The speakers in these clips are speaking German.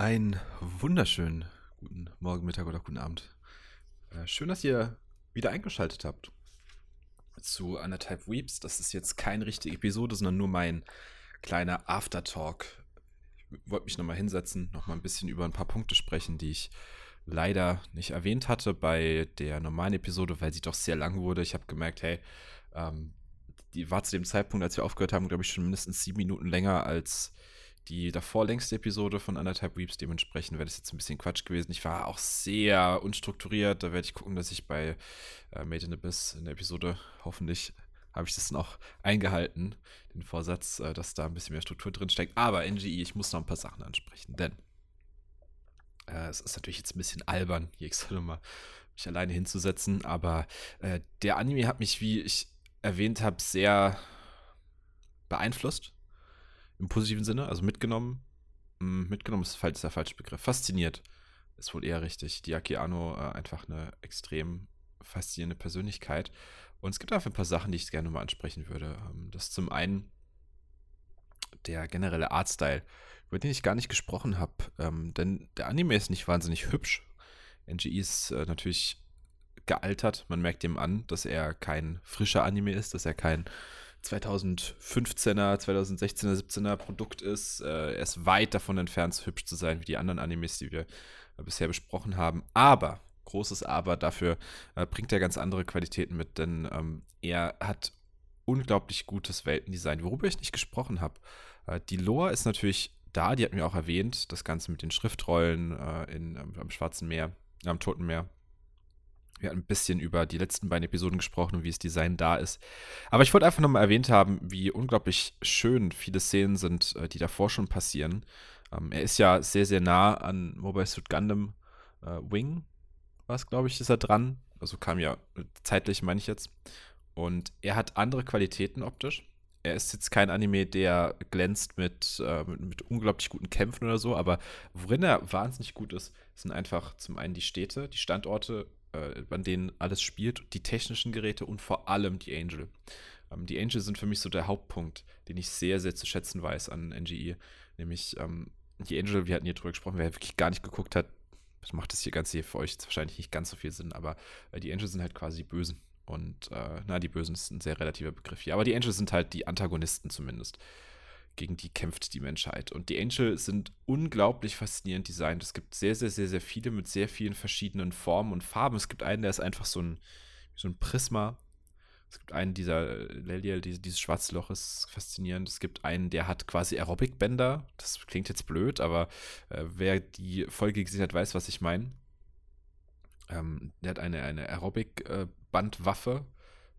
Einen wunderschönen guten Morgen, Mittag oder guten Abend. Äh, schön, dass ihr wieder eingeschaltet habt zu anderthalb Weeps. Das ist jetzt keine richtige Episode, sondern nur mein kleiner Aftertalk. Ich wollte mich nochmal hinsetzen, nochmal ein bisschen über ein paar Punkte sprechen, die ich leider nicht erwähnt hatte bei der normalen Episode, weil sie doch sehr lang wurde. Ich habe gemerkt, hey, ähm, die war zu dem Zeitpunkt, als wir aufgehört haben, glaube ich, schon mindestens sieben Minuten länger als die davor längste Episode von anderthalb Weeps. Dementsprechend wäre das jetzt ein bisschen Quatsch gewesen. Ich war auch sehr unstrukturiert. Da werde ich gucken, dass ich bei äh, Made in Abyss in der Episode hoffentlich habe ich das auch eingehalten, den Vorsatz, äh, dass da ein bisschen mehr Struktur drin steckt. Aber NGE, ich muss noch ein paar Sachen ansprechen, denn äh, es ist natürlich jetzt ein bisschen albern, hier extra nochmal mich alleine hinzusetzen, aber äh, der Anime hat mich, wie ich erwähnt habe, sehr beeinflusst im positiven Sinne, also mitgenommen. Hm, mitgenommen ist, ist der falsche Begriff. Fasziniert ist wohl eher richtig. Die Akiano äh, einfach eine extrem faszinierende Persönlichkeit. Und es gibt auch ein paar Sachen, die ich gerne mal ansprechen würde. Ähm, das ist zum einen der generelle Artstyle, über den ich gar nicht gesprochen habe. Ähm, denn der Anime ist nicht wahnsinnig hübsch. NGE ist äh, natürlich gealtert. Man merkt ihm an, dass er kein frischer Anime ist, dass er kein 2015er, 2016er, 17er Produkt ist. Äh, er ist weit davon entfernt, so hübsch zu sein wie die anderen Animes, die wir äh, bisher besprochen haben. Aber, großes Aber, dafür äh, bringt er ganz andere Qualitäten mit, denn ähm, er hat unglaublich gutes Weltendesign, worüber ich nicht gesprochen habe. Äh, die Lore ist natürlich da, die hatten wir auch erwähnt, das Ganze mit den Schriftrollen äh, in, am Schwarzen Meer, am Toten Meer. Wir hatten ein bisschen über die letzten beiden Episoden gesprochen und wie das Design da ist. Aber ich wollte einfach nochmal erwähnt haben, wie unglaublich schön viele Szenen sind, äh, die davor schon passieren. Ähm, er ist ja sehr, sehr nah an Mobile Suit Gundam äh, Wing, was glaube ich, ist er dran. Also kam ja zeitlich, meine ich jetzt. Und er hat andere Qualitäten optisch. Er ist jetzt kein Anime, der glänzt mit, äh, mit, mit, unglaublich guten Kämpfen oder so, aber worin er wahnsinnig gut ist, sind einfach zum einen die Städte, die Standorte äh, an denen alles spielt, die technischen Geräte und vor allem die Angel. Ähm, die Angel sind für mich so der Hauptpunkt, den ich sehr, sehr zu schätzen weiß an NGE. Nämlich ähm, die Angel, wir hatten hier drüber gesprochen, wer wirklich gar nicht geguckt hat, macht das hier ganz hier für euch jetzt wahrscheinlich nicht ganz so viel Sinn, aber äh, die Angel sind halt quasi die Bösen. Und äh, na, die Bösen ist ein sehr relativer Begriff hier. Aber die Angel sind halt die Antagonisten zumindest gegen die kämpft die Menschheit. Und die Angel sind unglaublich faszinierend designt. Es gibt sehr, sehr, sehr, sehr viele mit sehr vielen verschiedenen Formen und Farben. Es gibt einen, der ist einfach so ein, so ein Prisma. Es gibt einen, dieser Leliel, dieses schwarze Loch ist faszinierend. Es gibt einen, der hat quasi Aerobic-Bänder. Das klingt jetzt blöd, aber äh, wer die Folge gesehen hat, weiß, was ich meine. Ähm, der hat eine, eine Aerobic-Bandwaffe.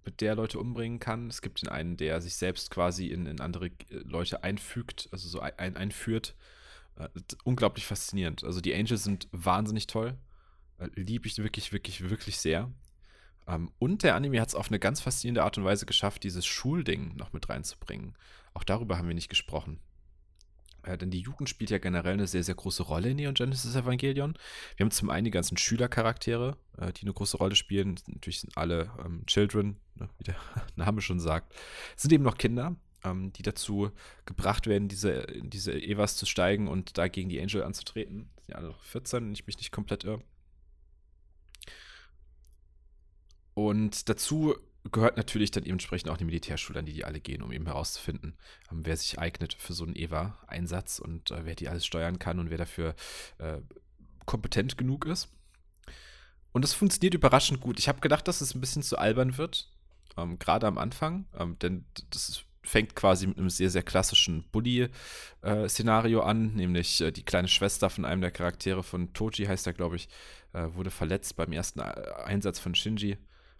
Mit der Leute umbringen kann. Es gibt den einen, der sich selbst quasi in, in andere äh, Leute einfügt, also so ein, einführt. Äh, unglaublich faszinierend. Also die Angels sind wahnsinnig toll. Äh, Liebe ich wirklich, wirklich, wirklich sehr. Ähm, und der Anime hat es auf eine ganz faszinierende Art und Weise geschafft, dieses Schulding noch mit reinzubringen. Auch darüber haben wir nicht gesprochen. Äh, denn die Jugend spielt ja generell eine sehr, sehr große Rolle in Neon Genesis Evangelion. Wir haben zum einen die ganzen Schülercharaktere, äh, die eine große Rolle spielen. Natürlich sind alle ähm, Children, ne, wie der Name schon sagt. Es sind eben noch Kinder, ähm, die dazu gebracht werden, diese, diese Evas zu steigen und da gegen die Angel anzutreten. Sind ja alle noch 14, wenn ich mich nicht komplett irre. Und dazu gehört natürlich dann entsprechend auch die Militärschule, an die die alle gehen, um eben herauszufinden, ähm, wer sich eignet für so einen EVA-Einsatz und äh, wer die alles steuern kann und wer dafür äh, kompetent genug ist. Und das funktioniert überraschend gut. Ich habe gedacht, dass es ein bisschen zu albern wird, ähm, gerade am Anfang, ähm, denn das fängt quasi mit einem sehr, sehr klassischen Bully-Szenario äh, an, nämlich äh, die kleine Schwester von einem der Charaktere von Toji, heißt er, glaube ich, äh, wurde verletzt beim ersten äh, Einsatz von Shinji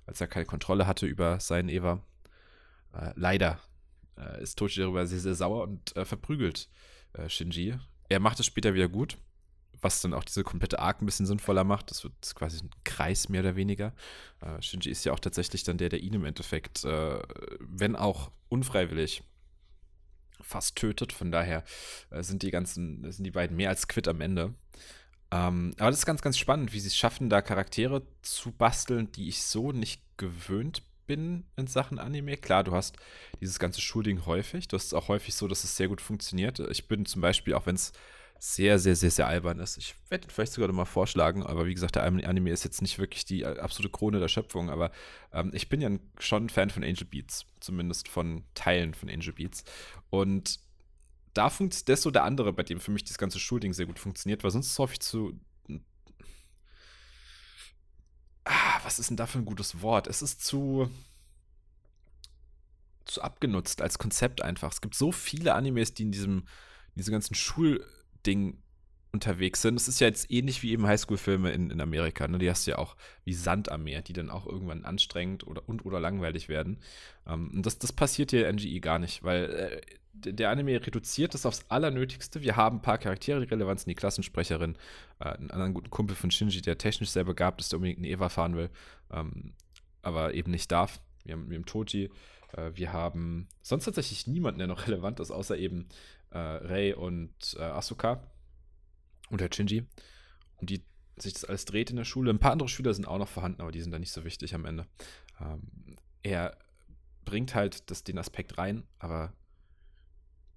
als er keine Kontrolle hatte über seinen Eva. Äh, leider äh, ist Tochi darüber sehr, sehr sauer und äh, verprügelt äh, Shinji. Er macht es später wieder gut, was dann auch diese komplette Arc ein bisschen sinnvoller macht. Das wird quasi ein Kreis mehr oder weniger. Äh, Shinji ist ja auch tatsächlich dann der, der ihn im Endeffekt, äh, wenn auch unfreiwillig, fast tötet. Von daher sind die ganzen, sind die beiden mehr als quitt am Ende. Ähm, aber das ist ganz, ganz spannend, wie sie es schaffen, da Charaktere zu basteln, die ich so nicht gewöhnt bin in Sachen Anime. Klar, du hast dieses ganze Schulding häufig. Du hast es auch häufig so, dass es sehr gut funktioniert. Ich bin zum Beispiel, auch wenn es sehr, sehr, sehr, sehr albern ist. Ich werde vielleicht sogar noch mal vorschlagen, aber wie gesagt, der Anime ist jetzt nicht wirklich die äh, absolute Krone der Schöpfung, aber ähm, ich bin ja schon ein Fan von Angel Beats, zumindest von Teilen von Angel Beats. Und da funktioniert das so der andere, bei dem für mich das ganze Schulding sehr gut funktioniert, weil sonst ist es häufig zu. Ah, was ist denn da für ein gutes Wort? Es ist zu zu abgenutzt als Konzept einfach. Es gibt so viele Animes, die in diesem, in diesem ganzen Schulding unterwegs sind. Es ist ja jetzt ähnlich wie eben Highschool-Filme in, in Amerika. Ne? Die hast du ja auch wie Sand am Meer, die dann auch irgendwann anstrengend oder, und oder langweilig werden. Ähm, und das, das passiert hier NGE gar nicht, weil äh, der Anime reduziert das aufs Allernötigste. Wir haben ein paar Charaktere, die relevant sind. Die Klassensprecherin, äh, einen anderen guten Kumpel von Shinji, der technisch sehr begabt ist, der unbedingt eine Eva fahren will, ähm, aber eben nicht darf. Wir haben, wir haben Toji, äh, wir haben sonst tatsächlich niemanden, der noch relevant ist, außer eben äh, Rei und äh, Asuka und der Shinji. Und die sich das alles dreht in der Schule. Ein paar andere Schüler sind auch noch vorhanden, aber die sind da nicht so wichtig am Ende. Ähm, er bringt halt das, den Aspekt rein, aber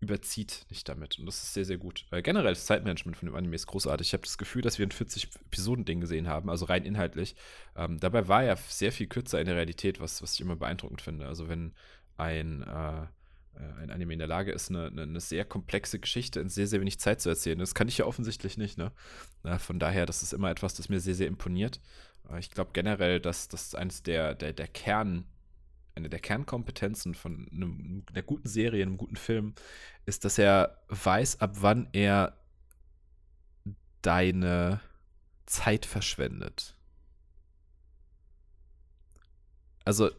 überzieht nicht damit. Und das ist sehr, sehr gut. Äh, generell das Zeitmanagement von dem Anime ist großartig. Ich habe das Gefühl, dass wir ein 40-Episoden-Ding gesehen haben, also rein inhaltlich. Ähm, dabei war er sehr viel kürzer in der Realität, was, was ich immer beeindruckend finde. Also wenn ein, äh, äh ein Anime in der Lage ist, eine, eine, sehr komplexe Geschichte in sehr, sehr wenig Zeit zu erzählen. Das kann ich ja offensichtlich nicht. Ne? Äh, von daher, das ist immer etwas, das mir sehr, sehr imponiert. Äh, ich glaube generell, dass das eines der, der, der Kern eine der Kernkompetenzen von einem, einer guten Serie, einem guten Film, ist, dass er weiß, ab wann er deine Zeit verschwendet. Also,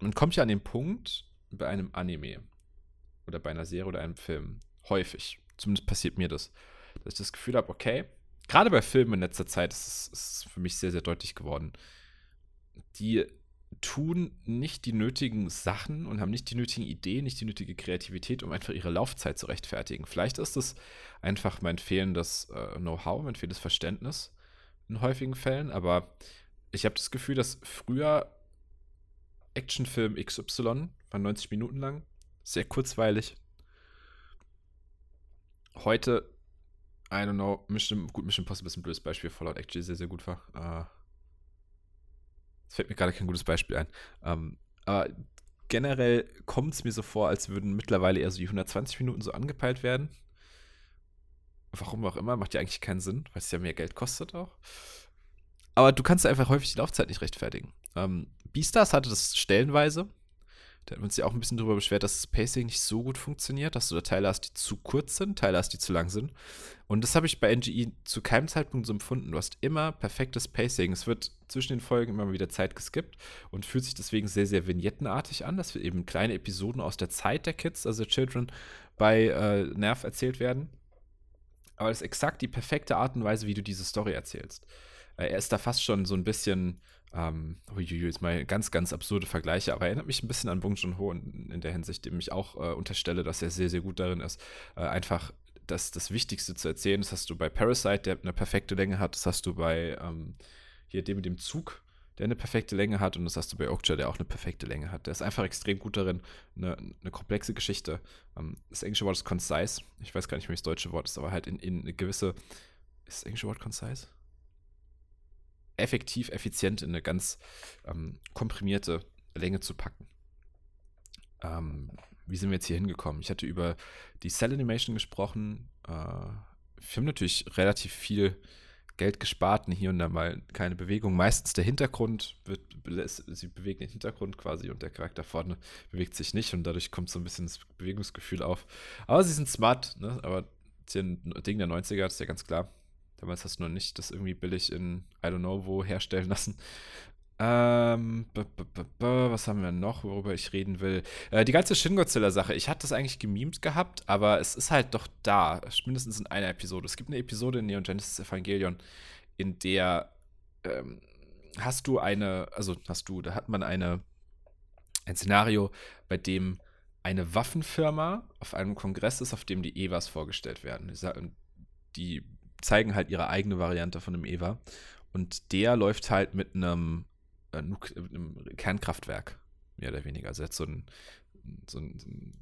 man kommt ja an den Punkt bei einem Anime oder bei einer Serie oder einem Film, häufig, zumindest passiert mir das, dass ich das Gefühl habe, okay, gerade bei Filmen in letzter Zeit ist es für mich sehr, sehr deutlich geworden, die tun nicht die nötigen Sachen und haben nicht die nötigen Ideen, nicht die nötige Kreativität, um einfach ihre Laufzeit zu rechtfertigen. Vielleicht ist es einfach mein fehlendes äh, Know-how, mein fehlendes Verständnis in häufigen Fällen, aber ich habe das Gefühl, dass früher Actionfilm XY war 90 Minuten lang, sehr kurzweilig. Heute, I don't know, Mission, gut, Mission Impossible ist ein blödes Beispiel, Fallout actually sehr, sehr gut war. Uh, es fällt mir gerade kein gutes Beispiel ein. Ähm, aber generell kommt es mir so vor, als würden mittlerweile eher so die 120 Minuten so angepeilt werden. Warum auch immer, macht ja eigentlich keinen Sinn, weil es ja mehr Geld kostet auch. Aber du kannst einfach häufig die Laufzeit nicht rechtfertigen. Ähm, Beastars hatte das stellenweise, da haben wir uns ja auch ein bisschen darüber beschwert, dass das Pacing nicht so gut funktioniert, dass du da Teile hast, die zu kurz sind, Teile hast, die zu lang sind. Und das habe ich bei NGE zu keinem Zeitpunkt so empfunden. Du hast immer perfektes Pacing. Es wird zwischen den Folgen immer wieder Zeit geskippt und fühlt sich deswegen sehr, sehr vignettenartig an, dass wir eben kleine Episoden aus der Zeit der Kids, also Children, bei äh, Nerv erzählt werden. Aber es ist exakt die perfekte Art und Weise, wie du diese Story erzählst. Äh, er ist da fast schon so ein bisschen ähm, uiuiui, jetzt mal ganz, ganz absurde Vergleiche, aber erinnert mich ein bisschen an Bong Joon-ho in, in, der Hinsicht, dem ich auch äh, unterstelle, dass er sehr, sehr gut darin ist, äh, einfach das, das Wichtigste zu erzählen. Das hast du bei Parasite, der eine perfekte Länge hat, das hast du bei ähm, hier dem mit dem Zug, der eine perfekte Länge hat und das hast du bei Okja, der auch eine perfekte Länge hat. Der ist einfach extrem gut darin, eine, eine komplexe Geschichte. Ähm, das englische Wort ist concise. Ich weiß gar nicht, wie das deutsche Wort ist, aber halt in, in eine gewisse. Ist das englische Wort concise? Effektiv, effizient in eine ganz ähm, komprimierte Länge zu packen. Ähm, wie sind wir jetzt hier hingekommen? Ich hatte über die Cell Animation gesprochen. Äh, wir haben natürlich relativ viel Geld gespart hier und da mal keine Bewegung. Meistens der Hintergrund wird, sie bewegen den Hintergrund quasi und der Charakter vorne bewegt sich nicht und dadurch kommt so ein bisschen das Bewegungsgefühl auf. Aber sie sind smart, ne? aber ein Ding der 90er, das ist ja ganz klar. Damals hast du noch nicht das irgendwie billig in I don't know wo herstellen lassen. Ähm, was haben wir noch, worüber ich reden will? Äh, die ganze Shin Godzilla-Sache. Ich hatte das eigentlich gemimt gehabt, aber es ist halt doch da. Mindestens in einer Episode. Es gibt eine Episode in Neon Genesis Evangelion, in der ähm, hast du eine, also hast du, da hat man eine, ein Szenario, bei dem eine Waffenfirma auf einem Kongress ist, auf dem die Evas vorgestellt werden. Die zeigen halt ihre eigene Variante von einem Eva. Und der läuft halt mit einem, äh, einem Kernkraftwerk, mehr oder weniger. Also hat so ein, so ein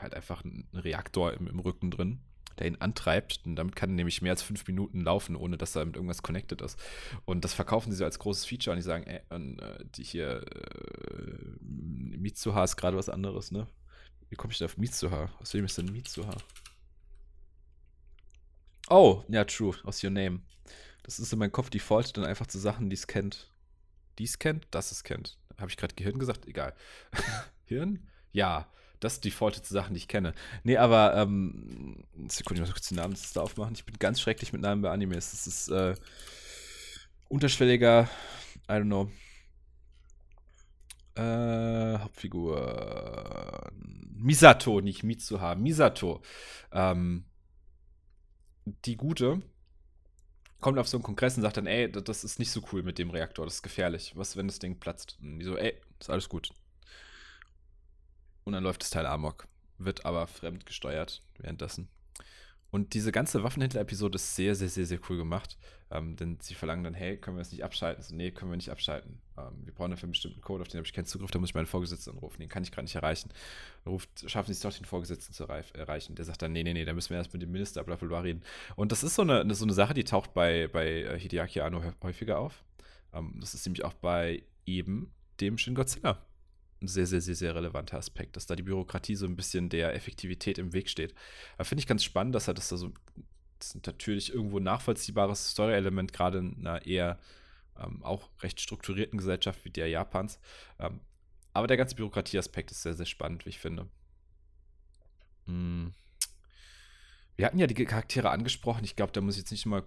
halt einfach ein Reaktor im, im Rücken drin, der ihn antreibt. Und damit kann er nämlich mehr als fünf Minuten laufen, ohne dass er mit irgendwas connected ist. Und das verkaufen sie so als großes Feature und die sagen, ey, und, äh, die hier, äh, Mitsuha ist gerade was anderes, ne? Wie komme ich denn auf Mitsuha? Aus wem ist denn Mitsuha? Oh, ja, true, aus Your Name. Das ist in meinem Kopf default dann einfach zu Sachen, die es kennt. Die es kennt, das es kennt. Habe ich gerade Gehirn gesagt? Egal. Hirn? Ja, das defaultet zu Sachen, die ich kenne. Nee, aber, ähm, Sekunde, ich muss kurz die Namensliste aufmachen. Ich bin ganz schrecklich mit Namen bei Animes. Das ist, äh, unterschwelliger, I don't know. Äh, Hauptfigur. Misato, nicht Mitsuha. Misato. Ähm, die Gute kommt auf so einen Kongress und sagt dann, ey, das ist nicht so cool mit dem Reaktor, das ist gefährlich. Was, wenn das Ding platzt? Und die so, ey, ist alles gut. Und dann läuft das Teil Amok, wird aber fremd gesteuert währenddessen. Und diese ganze Waffenhändler-Episode ist sehr, sehr, sehr, sehr cool gemacht. Ähm, denn sie verlangen dann, hey, können wir das nicht abschalten? So, nee, können wir nicht abschalten. Ähm, wir brauchen dafür einen bestimmten Code, auf den habe ich keinen Zugriff, da muss ich meinen Vorgesetzten anrufen. Den kann ich gerade nicht erreichen. Ruft, schaffen sie es doch, den Vorgesetzten zu erreichen. Der sagt dann, nee, nee, nee, da müssen wir erst mit dem Minister bla bla reden. Und das ist so eine, so eine Sache, die taucht bei, bei äh, Hideaki Anno häufiger auf. Ähm, das ist nämlich auch bei eben dem Shin Godzilla sehr, sehr, sehr, sehr relevanter Aspekt, dass da die Bürokratie so ein bisschen der Effektivität im Weg steht. Aber finde ich ganz spannend, dass er das da so, das ist natürlich irgendwo ein nachvollziehbares Story-Element, gerade in einer eher ähm, auch recht strukturierten Gesellschaft wie der Japans. Ähm, aber der ganze Bürokratieaspekt ist sehr, sehr spannend, wie ich finde. Hm. Wir hatten ja die Charaktere angesprochen. Ich glaube, da muss ich jetzt nicht mal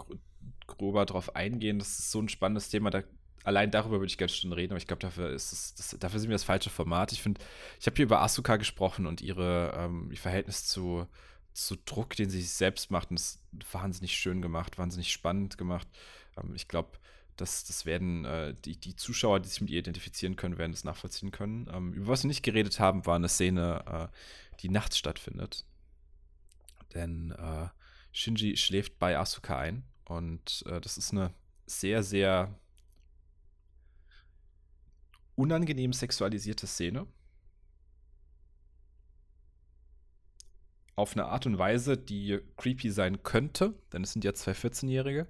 grober drauf eingehen. Das ist so ein spannendes Thema. Da allein darüber würde ich ganz schön reden, aber ich glaube, dafür ist es, das, dafür sind wir das falsche Format. Ich finde, ich habe hier über Asuka gesprochen und ihre, ähm, ihr Verhältnis zu, zu Druck, den sie sich selbst macht. Und das wahnsinnig schön gemacht, wahnsinnig spannend gemacht. Ähm, ich glaube, das, das werden äh, die, die Zuschauer, die sich mit ihr identifizieren können, werden das nachvollziehen können. Ähm, über was wir nicht geredet haben, war eine Szene, äh, die nachts stattfindet. Denn äh, Shinji schläft bei Asuka ein und äh, das ist eine sehr, sehr unangenehm sexualisierte Szene. Auf eine Art und Weise, die creepy sein könnte, denn es sind ja zwei 14-Jährige,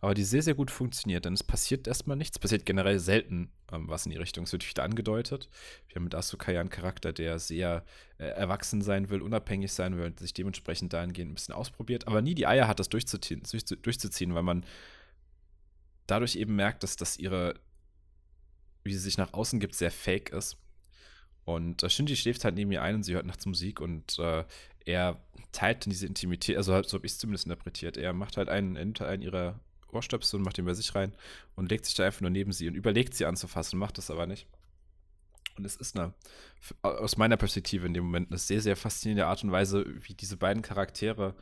aber die sehr, sehr gut funktioniert, denn es passiert erstmal nichts, passiert generell selten ähm, was in die Richtung. Es wird wieder angedeutet. Wir haben mit Asuka ja einen Charakter, der sehr äh, erwachsen sein will, unabhängig sein will und sich dementsprechend dahingehend ein bisschen ausprobiert, aber nie die Eier hat, das durchzuziehen, durchzuziehen weil man dadurch eben merkt, dass, dass ihre wie sie sich nach außen gibt, sehr fake ist. Und äh, Shinji schläft halt neben ihr ein und sie hört nachts Musik und äh, er teilt dann diese Intimität, also so habe ich es zumindest interpretiert. Er macht halt einen, einen ihrer Ohrstöpsel und macht ihn bei sich rein und legt sich da einfach nur neben sie und überlegt sie anzufassen, macht das aber nicht. Und es ist eine, aus meiner Perspektive in dem Moment, eine sehr, sehr faszinierende Art und Weise, wie diese beiden Charaktere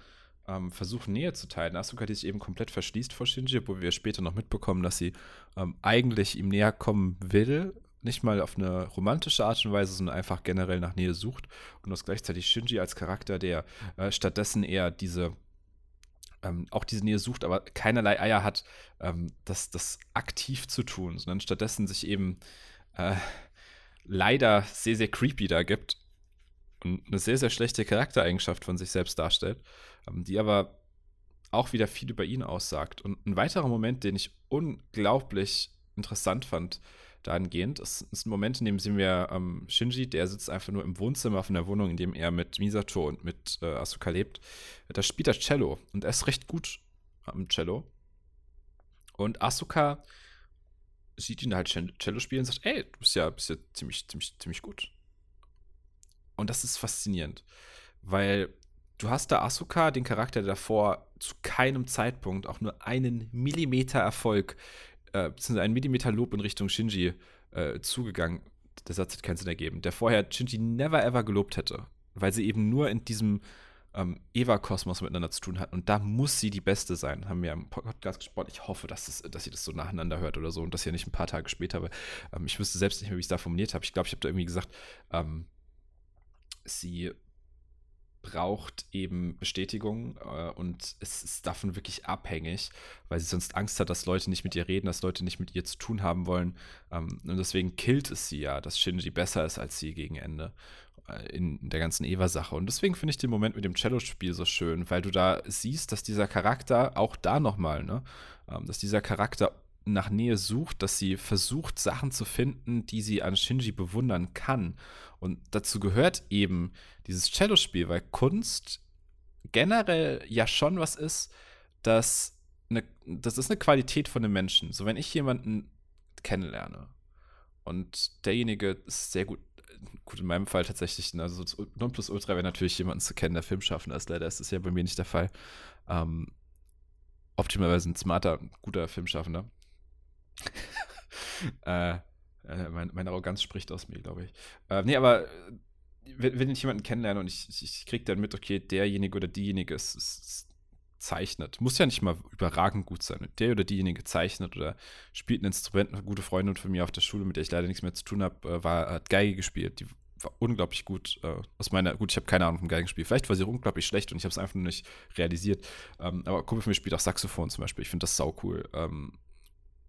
ähm, versuchen, Nähe zu teilen. Asuka, die sich eben komplett verschließt vor Shinji, wo wir später noch mitbekommen, dass sie ähm, eigentlich ihm näher kommen will, nicht mal auf eine romantische Art und Weise, sondern einfach generell nach Nähe sucht. Und das gleichzeitig Shinji als Charakter, der äh, stattdessen eher diese ähm, auch diese Nähe sucht, aber keinerlei Eier hat, ähm, das, das aktiv zu tun, sondern stattdessen sich eben äh, leider sehr, sehr creepy da gibt und eine sehr, sehr schlechte Charaktereigenschaft von sich selbst darstellt, die aber auch wieder viel über ihn aussagt. Und ein weiterer Moment, den ich unglaublich interessant fand, dahingehend, ist, ist ein Moment, in dem sehen wir ähm, Shinji, der sitzt einfach nur im Wohnzimmer von der Wohnung, in dem er mit Misato und mit äh, Asuka lebt. Da spielt er Cello und er ist recht gut am Cello. Und Asuka sieht ihn halt Cello spielen und sagt, ey, du bist ja, bist ja ziemlich, ziemlich, ziemlich gut. Und das ist faszinierend, weil du hast da Asuka, den Charakter, der davor zu keinem Zeitpunkt auch nur einen Millimeter Erfolg, äh, beziehungsweise einen Millimeter Lob in Richtung Shinji äh, zugegangen. Der Satz hat keinen Sinn ergeben. Der vorher Shinji never ever gelobt hätte, weil sie eben nur in diesem ähm, Eva-Kosmos miteinander zu tun hatten. Und da muss sie die Beste sein, haben wir im Podcast gesprochen. Ich hoffe, dass, das, dass ihr das so nacheinander hört oder so und das ja nicht ein paar Tage später. Aber ähm, ich wüsste selbst nicht mehr, wie ich es da formuliert habe. Ich glaube, ich habe da irgendwie gesagt, ähm, sie braucht eben Bestätigung äh, und es ist davon wirklich abhängig, weil sie sonst Angst hat, dass Leute nicht mit ihr reden, dass Leute nicht mit ihr zu tun haben wollen. Ähm, und deswegen killt es sie ja, dass Shinji besser ist als sie gegen Ende. äh, in der ganzen Eva-Sache. Und deswegen finde ich den Moment mit dem Cello-Spiel so schön, weil du da siehst, dass dieser Charakter auch da nochmal, ne, ähm, dass dieser Charakter nach Nähe sucht, dass sie versucht, Sachen zu finden, die sie an Shinji bewundern kann. Und dazu gehört eben dieses Cello-Spiel, weil Kunst generell ja schon was ist, das, eine, das ist eine Qualität von einem Menschen. So, wenn ich jemanden kennenlerne und derjenige ist sehr gut, gut in meinem Fall tatsächlich, ne, also Nonplusultra wäre natürlich jemanden zu kennen, der Filmschaffender ist. Leider ist das ja bei mir nicht der Fall. Ähm, optimalerweise ein smarter, guter Filmschaffender. äh, äh, mein, meine Arroganz spricht aus mir, glaube ich. Äh, nee, aber äh, wenn, wenn ich jemanden kennenlerne und ich, ich, ich kriege dann mit, okay, derjenige oder diejenige ist, ist, zeichnet. Muss ja nicht mal überragend gut sein. Der oder diejenige zeichnet oder spielt ein Instrument. Eine gute Freundin von mir auf der Schule, mit der ich leider nichts mehr zu tun habe, äh, war, hat Geige gespielt. Die war unglaublich gut. Äh, aus meiner, gut, ich habe keine Ahnung vom Geigenspiel. Vielleicht war sie unglaublich schlecht und ich habe es einfach nur nicht realisiert. Ähm, aber Kumpel von mir spielt auch Saxophon zum Beispiel. Ich finde das sau cool. Ähm,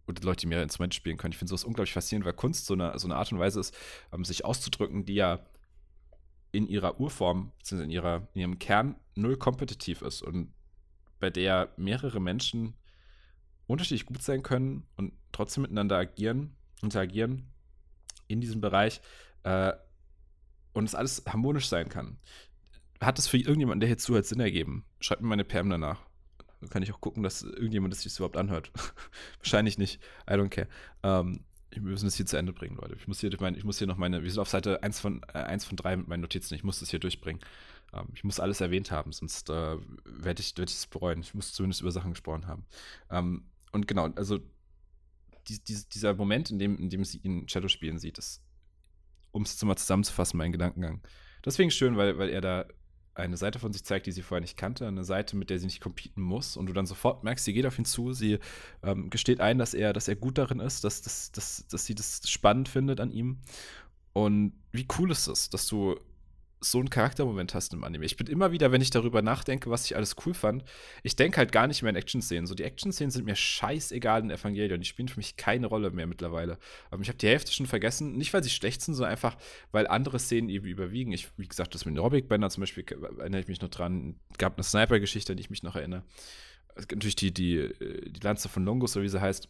oder Leute, die mehrere Instrumente spielen können. Ich finde sowas unglaublich faszinierend, weil Kunst so eine, so eine Art und Weise ist, ähm, sich auszudrücken, die ja in ihrer Urform, beziehungsweise in, ihrer, in ihrem Kern null kompetitiv ist und bei der mehrere Menschen unterschiedlich gut sein können und trotzdem miteinander agieren, interagieren in diesem Bereich äh, und es alles harmonisch sein kann. Hat es für irgendjemanden, der hier zuhört, Sinn ergeben? Schreibt mir meine Perm danach. Kann ich auch gucken, dass irgendjemand das sich überhaupt anhört. Wahrscheinlich nicht. I don't care. Ähm, wir müssen es hier zu Ende bringen, Leute. Ich muss hier, ich muss hier noch meine, wir sind auf Seite 1 von, äh, 1 von 3 mit meinen Notizen. Ich muss das hier durchbringen. Ähm, ich muss alles erwähnt haben, sonst äh, werde ich es werd bereuen. Ich muss zumindest über Sachen gesprochen haben. Ähm, und genau, also die, die, dieser Moment, in dem, in dem sie ihn Shadow spielen sieht, ist, um es mal zusammenzufassen, mein Gedankengang. Deswegen schön, weil, weil er da eine Seite von sich zeigt, die sie vorher nicht kannte, eine Seite, mit der sie nicht competen muss und du dann sofort merkst, sie geht auf ihn zu, sie ähm, gesteht ein, dass er, dass er gut darin ist, dass, dass, dass, dass sie das spannend findet an ihm. Und wie cool ist es, dass du so einen Charaktermoment hast im Anime. Ich bin immer wieder, wenn ich darüber nachdenke, was ich alles cool fand, ich denke halt gar nicht mehr in Action-Szenen. So, die Action-Szenen sind mir scheißegal in Evangelion. Die spielen für mich keine Rolle mehr mittlerweile. Aber ich habe die Hälfte schon vergessen. Nicht, weil sie schlecht sind, sondern einfach, weil andere Szenen eben überwiegen. Ich, wie gesagt, das mit den Robic-Bänder zum Beispiel, erinnere ich mich noch dran. Gab eine Sniper-Geschichte, an die ich mich noch erinnere. Es gibt natürlich die, die, die Lanze von Longus, so wie sie heißt.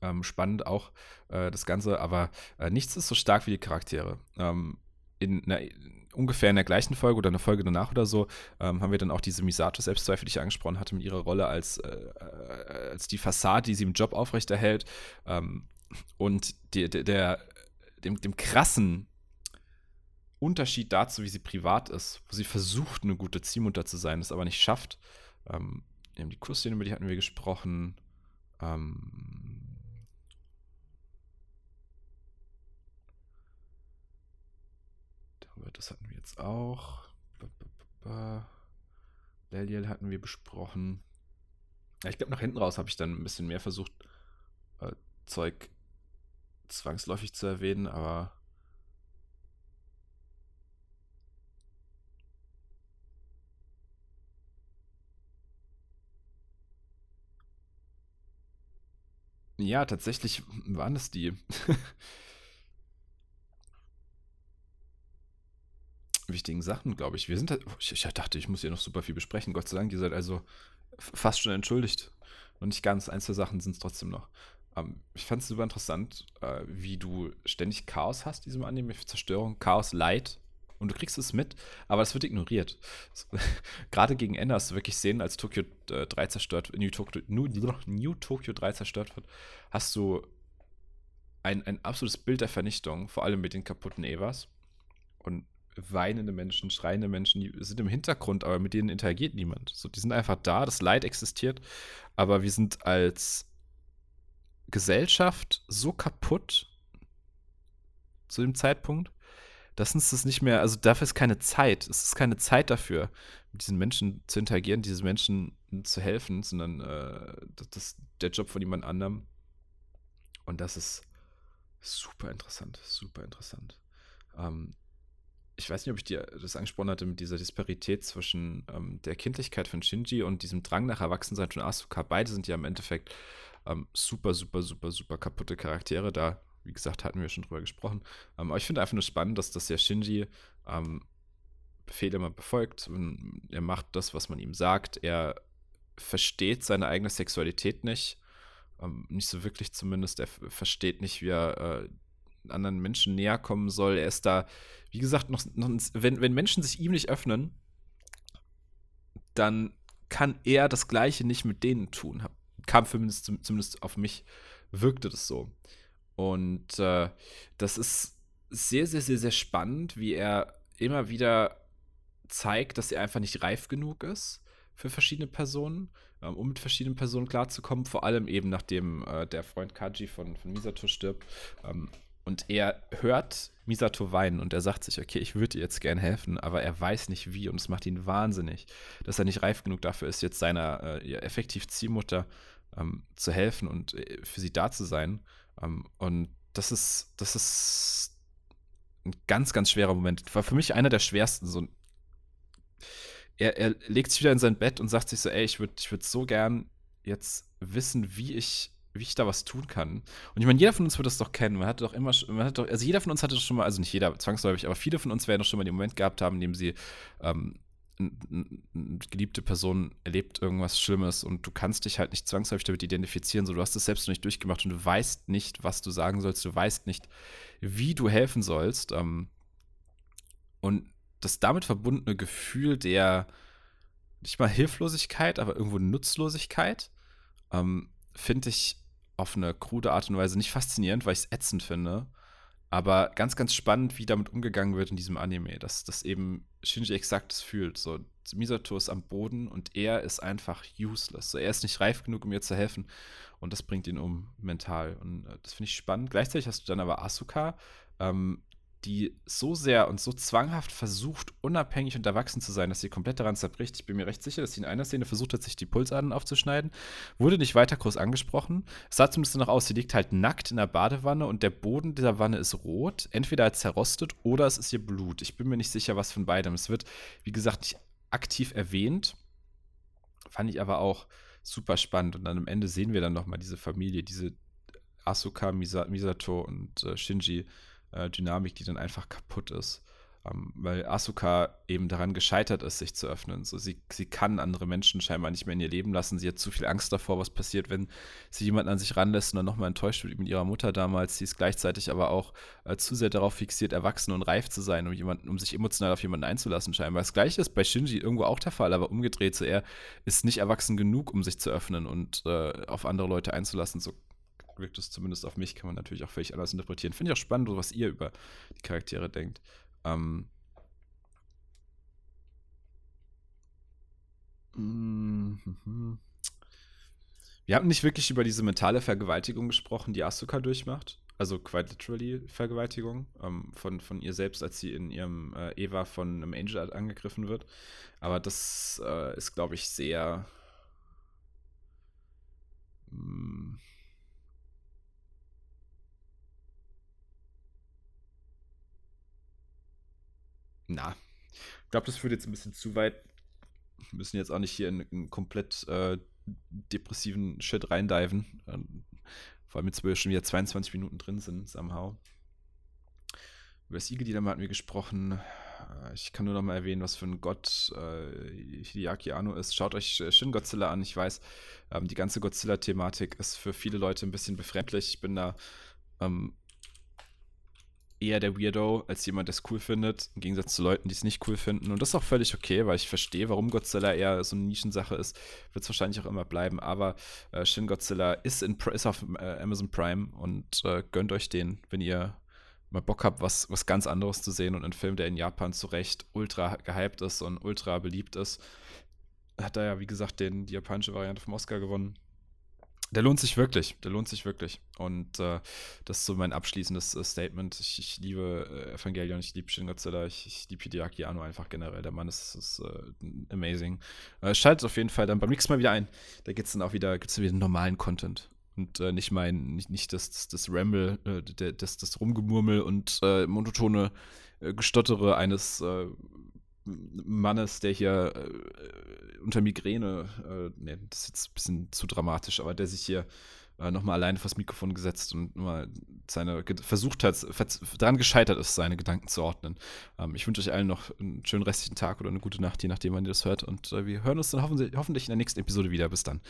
Ähm, spannend auch äh, das Ganze, aber äh, nichts ist so stark wie die Charaktere. Ähm, in einer, ungefähr in der gleichen Folge oder eine Folge danach oder so, ähm, haben wir dann auch diese Misato-Selbstzweifel, die ich angesprochen hatte, mit ihrer Rolle als, äh, äh, als die Fassade, die sie im Job aufrechterhält. Ähm, und die, der, der, dem, dem krassen Unterschied dazu, wie sie privat ist, wo sie versucht, eine gute Ziehmutter zu sein, es aber nicht schafft. Ähm, die Kussszene, über die hatten wir gesprochen. Ähm, das hatten wir jetzt auch. Leliel hatten wir besprochen. Ja, ich glaube, nach hinten raus habe ich dann ein bisschen mehr versucht, äh, Zeug zwangsläufig zu erwähnen, aber. Ja, tatsächlich waren es die. wichtigen Sachen, glaube ich. Wir sind halt, ich, ich, dachte, ich muss hier noch super viel besprechen. Gott sei Dank, ihr seid also fast schon entschuldigt. Und nicht ganz, ein, zwei Sachen sind es trotzdem noch. Ähm, ich fand es super interessant, äh, wie du ständig Chaos hast, diesem Anime, Zerstörung, Chaos, Leid. Und du kriegst es mit, aber es wird ignoriert. Gerade gegen Ende hast du wirklich Szenen, als Tokyo äh, 3 zerstört, New Tokyo, New, New Tokyo 3 zerstört wird, hast du ein, ein absolutes Bild der Vernichtung, vor allem mit den kaputten Evas. Und weinende Menschen, schreiende Menschen, die sind im Hintergrund, aber mit denen interagiert niemand. So, die sind einfach da, das Leid existiert, aber wir sind als Gesellschaft so kaputt zu dem Zeitpunkt, dass uns das nicht mehr, also dafür ist keine Zeit. Es ist keine Zeit dafür, mit diesen Menschen zu interagieren, diesen Menschen zu helfen, sondern äh, das ist der Job von jemand anderem. Und das ist super interessant, super interessant. Ähm, ich weiß nicht, ob ich dir das angesprochen hatte mit dieser Disparität zwischen ähm, der Kindlichkeit von Shinji und diesem Drang nach Erwachsensein von Asuka. Beide sind ja im Endeffekt ähm, super, super, super, super kaputte Charaktere da. wie gesagt, hatten wir schon drüber gesprochen. Ähm, aber ich finde einfach nur spannend, dass, dass der Shinji ähm, Befehle immer befolgt. Er macht das, was man ihm sagt. Er versteht seine eigene Sexualität nicht. Ähm, nicht so wirklich zumindest. Er versteht nicht, wie er äh, anderen Menschen näher kommen soll. Er ist da, wie gesagt, noch, noch wenn, wenn Menschen sich ihm nicht öffnen, dann kann er das Gleiche nicht mit denen tun. Kam zumindest, zumindest auf mich, wirkte das so. Und äh, das ist sehr, sehr, sehr, sehr spannend, wie er immer wieder zeigt, dass er einfach nicht reif genug ist für verschiedene Personen, ähm, um mit verschiedenen Personen klarzukommen. Vor allem eben nachdem äh, der Freund Kaji von, von Misato stirbt. Ähm, und er hört Misato weinen und er sagt sich, okay, ich würde dir jetzt gern helfen, aber er weiß nicht wie und es macht ihn wahnsinnig, dass er nicht reif genug dafür ist, jetzt seiner äh, effektiv Ziehmutter ähm, zu helfen und äh, für sie da zu sein. Ähm, und das ist, das ist ein ganz, ganz schwerer Moment. War für mich einer der schwersten. So er, er legt sich wieder in sein Bett und sagt sich so, ey, ich würde ich würd so gern jetzt wissen, wie ich wie ich da was tun kann. Und ich meine, jeder von uns wird das doch kennen. Man hatte doch immer, man hat doch, also jeder von uns hatte doch schon mal, also nicht jeder zwangsläufig, aber viele von uns werden doch schon mal den Moment gehabt haben, in dem sie ähm, eine geliebte Person erlebt irgendwas Schlimmes und du kannst dich halt nicht zwangsläufig damit identifizieren, so du hast es selbst noch nicht durchgemacht und du weißt nicht, was du sagen sollst, du weißt nicht, wie du helfen sollst. Ähm, und das damit verbundene Gefühl der nicht mal Hilflosigkeit, aber irgendwo Nutzlosigkeit, ähm, finde ich auf eine krude Art und Weise nicht faszinierend, weil ich es ätzend finde. Aber ganz, ganz spannend, wie damit umgegangen wird in diesem Anime, dass das eben Shinji exakt fühlt. So, Misato ist am Boden und er ist einfach useless. So, er ist nicht reif genug, um ihr zu helfen. Und das bringt ihn um mental. Und äh, das finde ich spannend. Gleichzeitig hast du dann aber Asuka, ähm, die so sehr und so zwanghaft versucht, unabhängig und erwachsen zu sein, dass sie komplett daran zerbricht. Ich bin mir recht sicher, dass sie in einer Szene versucht hat, sich die Pulsadern aufzuschneiden. Wurde nicht weiter groß angesprochen. Es sah zumindest noch aus, sie liegt halt nackt in der Badewanne und der Boden dieser Wanne ist rot. Entweder als zerrostet oder es ist ihr Blut. Ich bin mir nicht sicher, was von beidem. Es wird, wie gesagt, nicht aktiv erwähnt. Fand ich aber auch super spannend. Und dann am Ende sehen wir dann nochmal diese Familie, diese Asuka, Misa Misato und äh, Shinji äh, Dynamik, die dann einfach kaputt ist. Ähm, weil Asuka eben daran gescheitert ist, sich zu öffnen. So, sie, sie kann andere Menschen scheinbar nicht mehr in ihr Leben lassen. Sie hat zu viel Angst davor, was passiert, wenn sie jemanden an sich ranlässt und dann nochmal enttäuscht wird mit ihrer Mutter damals. Sie ist gleichzeitig aber auch äh, zu sehr darauf fixiert, erwachsen und reif zu sein, um, jemanden, um sich emotional auf jemanden einzulassen, scheinbar. Das gleiche ist bei Shinji irgendwo auch der Fall, aber umgedreht. So, er ist nicht erwachsen genug, um sich zu öffnen und äh, auf andere Leute einzulassen. So wirkt es zumindest auf mich, kann man natürlich auch völlig anders interpretieren. Finde ich auch spannend, was ihr über die Charaktere denkt. Ähm. Wir haben nicht wirklich über diese mentale Vergewaltigung gesprochen, die Asuka durchmacht. Also quite literally Vergewaltigung ähm, von, von ihr selbst, als sie in ihrem äh, Eva von einem Angel angegriffen wird. Aber das äh, ist, glaube ich, sehr. Mh, na, ich glaube, das führt jetzt ein bisschen zu weit. Wir müssen jetzt auch nicht hier in einen komplett äh, depressiven Shit reindiven. Ähm, vor allem jetzt, wo wir schon wieder 22 Minuten drin sind, somehow. Über das Igel-Dilemma hatten wir gesprochen. Äh, ich kann nur noch mal erwähnen, was für ein Gott äh, Hideaki Anno ist. Schaut euch äh, Shin Godzilla an. Ich weiß, ähm, die ganze Godzilla-Thematik ist für viele Leute ein bisschen befremdlich. Ich bin da ähm, eher der Weirdo als jemand, der es cool findet, im Gegensatz zu Leuten, die es nicht cool finden. Und das ist auch völlig okay, weil ich verstehe, warum Godzilla eher so eine Nischensache ist. Wird es wahrscheinlich auch immer bleiben. Aber äh, Shin Godzilla ist, in, ist auf äh, Amazon Prime und äh, gönnt euch den, wenn ihr mal Bock habt, was, was ganz anderes zu sehen und ein Film, der in Japan zu Recht ultra gehypt ist und ultra beliebt ist. Hat er ja, wie gesagt, den, die japanische Variante vom Oscar gewonnen. Der lohnt sich wirklich, der lohnt sich wirklich. Und äh, das ist so mein abschließendes äh, Statement. Ich, ich liebe äh, Evangelion, ich liebe Shin Godzilla, ich, ich liebe Hideaki Anno einfach generell. Der Mann ist, ist äh, amazing. Äh, schaltet auf jeden Fall dann beim nächsten Mal wieder ein. Da gibt es dann auch wieder, gibt's dann wieder normalen Content. Und äh, nicht mein, nicht, nicht das, das, das Ramble, das, das Rumgemurmel und monotone Gestottere eines Mannes, der hier äh, unter Migräne, äh, ne, das ist jetzt ein bisschen zu dramatisch, aber der sich hier äh, nochmal alleine vors Mikrofon gesetzt und mal seine versucht hat, daran gescheitert ist, seine Gedanken zu ordnen. Ähm, ich wünsche euch allen noch einen schönen restlichen Tag oder eine gute Nacht, je nachdem, wann ihr das hört. Und äh, wir hören uns dann hoffentlich, in der nächsten Episode wieder. Bis dann.